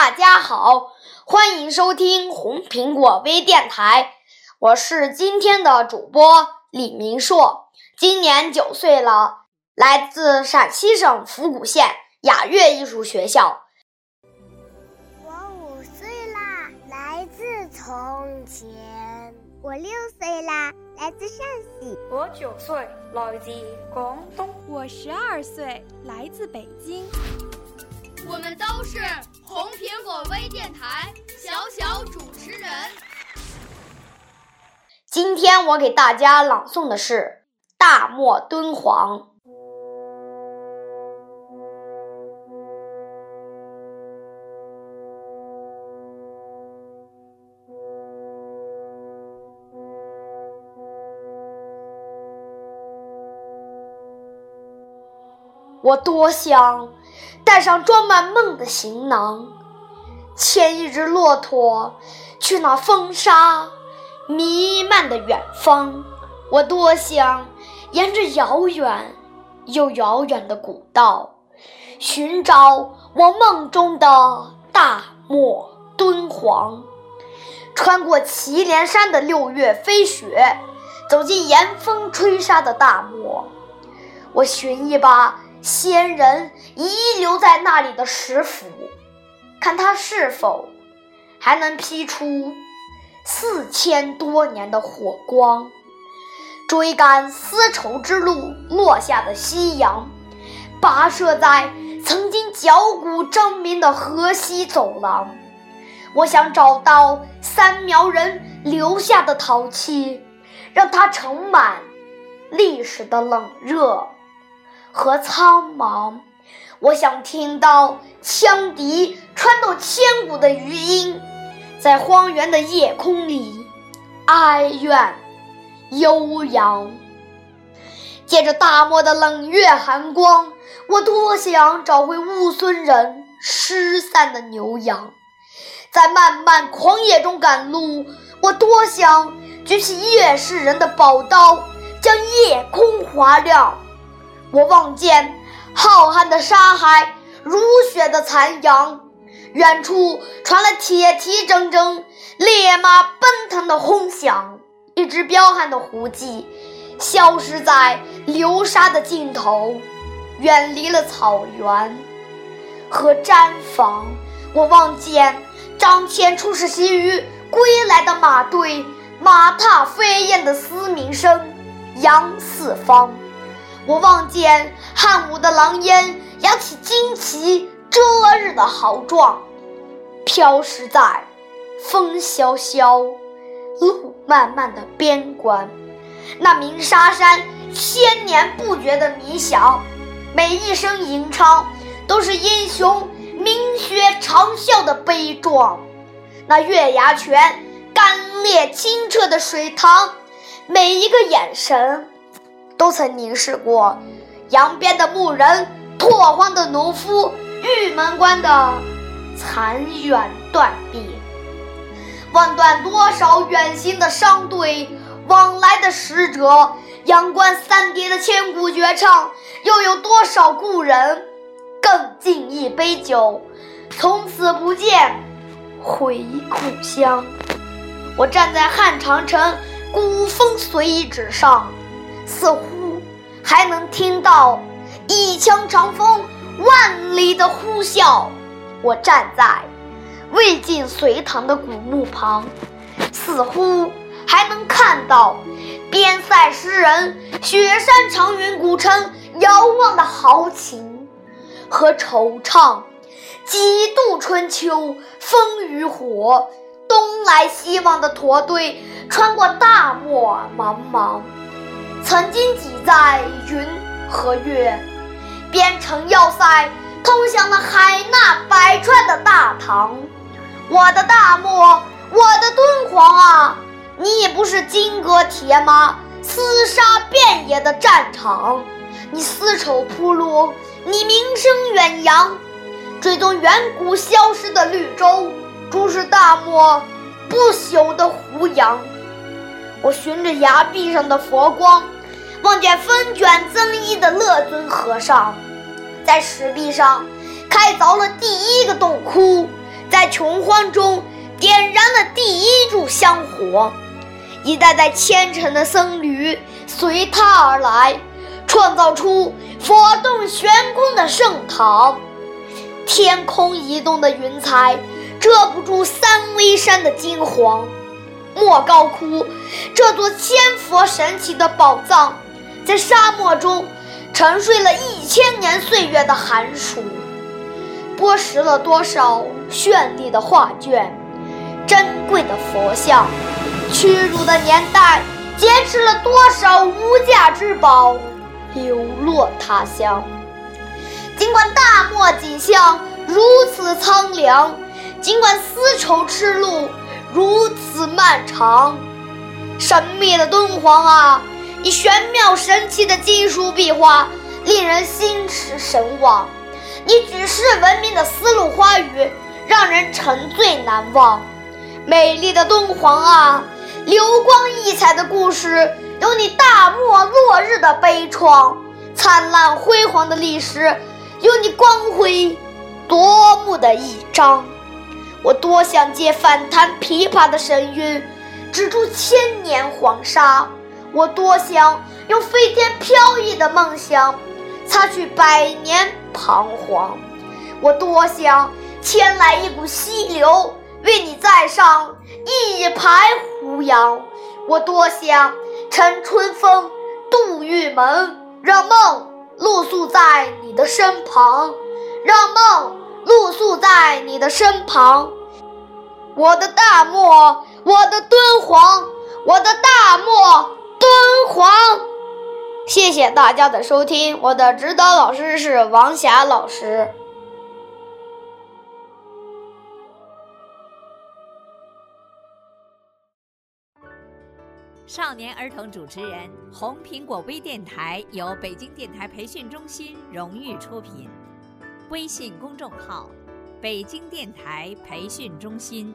大家好，欢迎收听红苹果微电台，我是今天的主播李明硕，今年九岁了，来自陕西省府谷县雅乐艺术学校。我五岁啦，来自从前。我六岁啦，来自陕西。我九岁，来自广东。我十二岁，来自北京。我们都是红苹果微电台小小主持人。今天我给大家朗诵的是《大漠敦煌》。我多想带上装满梦的行囊，牵一只骆驼去那风沙弥漫的远方。我多想沿着遥远又遥远的古道，寻找我梦中的大漠敦煌，穿过祁连山的六月飞雪，走进严风吹沙的大漠。我寻一把。先人遗留在那里的石斧，看它是否还能劈出四千多年的火光，追赶丝绸之路落下的夕阳，跋涉在曾经脚骨争鸣的河西走廊。我想找到三苗人留下的陶器，让它盛满历史的冷热。和苍茫，我想听到羌笛穿透千古的余音，在荒原的夜空里哀怨悠扬。借着大漠的冷月寒光，我多想找回乌孙人失散的牛羊。在漫漫狂野中赶路，我多想举起夜市人的宝刀，将夜空划亮。我望见浩瀚的沙海，如雪的残阳，远处传来铁蹄铮铮、烈马奔腾的轰响。一只彪悍的胡骑消失在流沙的尽头，远离了草原和毡房。我望见张骞出使西域归来的马队，马踏飞燕的嘶鸣声扬四方。我望见汉武的狼烟扬起旌旗遮日的豪壮，飘逝在风萧萧、路漫漫的边关。那鸣沙山千年不绝的迷响，每一声吟唱都是英雄鸣血长啸的悲壮。那月牙泉干裂清澈的水塘，每一个眼神。都曾凝视过扬鞭的牧人、拓荒的农夫、玉门关的残垣断壁，望断多少远行的商队、往来的使者，阳关三叠的千古绝唱，又有多少故人更尽一杯酒，从此不见回故乡。我站在汉长城古风随遗址上。似乎还能听到一腔长风万里的呼啸。我站在魏晋隋唐的古墓旁，似乎还能看到边塞诗人雪山长云古城遥望的豪情和惆怅，几度春秋风雨火，东来西往的驼队穿过大漠茫茫，曾经挤在云和月，编成要塞，通向了海纳百川的大唐。我的大漠，我的敦煌啊！你不是金戈铁马、厮杀遍野的战场，你丝绸铺路，你名声远扬，追踪远古消失的绿洲，注视大漠不朽的胡杨。我循着崖壁上的佛光，望见风卷增衣的乐尊和尚，在石壁上开凿了第一个洞窟，在穷荒中点燃了第一柱香火。一代代虔诚的僧侣随他而来，创造出佛动悬空的圣堂。天空移动的云彩遮不住三危山的金黄。莫高窟这座千佛神奇的宝藏，在沙漠中沉睡了一千年岁月的寒暑，剥蚀了多少绚丽的画卷，珍贵的佛像。屈辱的年代，劫持了多少无价之宝，流落他乡。尽管大漠景象如此苍凉，尽管丝绸之路如此漫长，神秘的敦煌啊，你玄妙神奇的金属壁画令人心驰神往；你举世闻名的丝路花语让人沉醉难忘。美丽的敦煌啊！流光溢彩的故事，有你大漠落日的悲怆；灿烂辉煌的历史，有你光辉夺目的一章。我多想借反弹琵琶的神韵，止住千年黄沙；我多想用飞天飘逸的梦想，擦去百年彷徨；我多想牵来一股溪流。为你再上一排胡杨，我多想乘春风渡玉门，让梦露宿在你的身旁，让梦露宿在你的身旁。我的大漠，我的敦煌，我的大漠敦煌。谢谢大家的收听，我的指导老师是王霞老师。少年儿童主持人，红苹果微电台由北京电台培训中心荣誉出品，微信公众号：北京电台培训中心。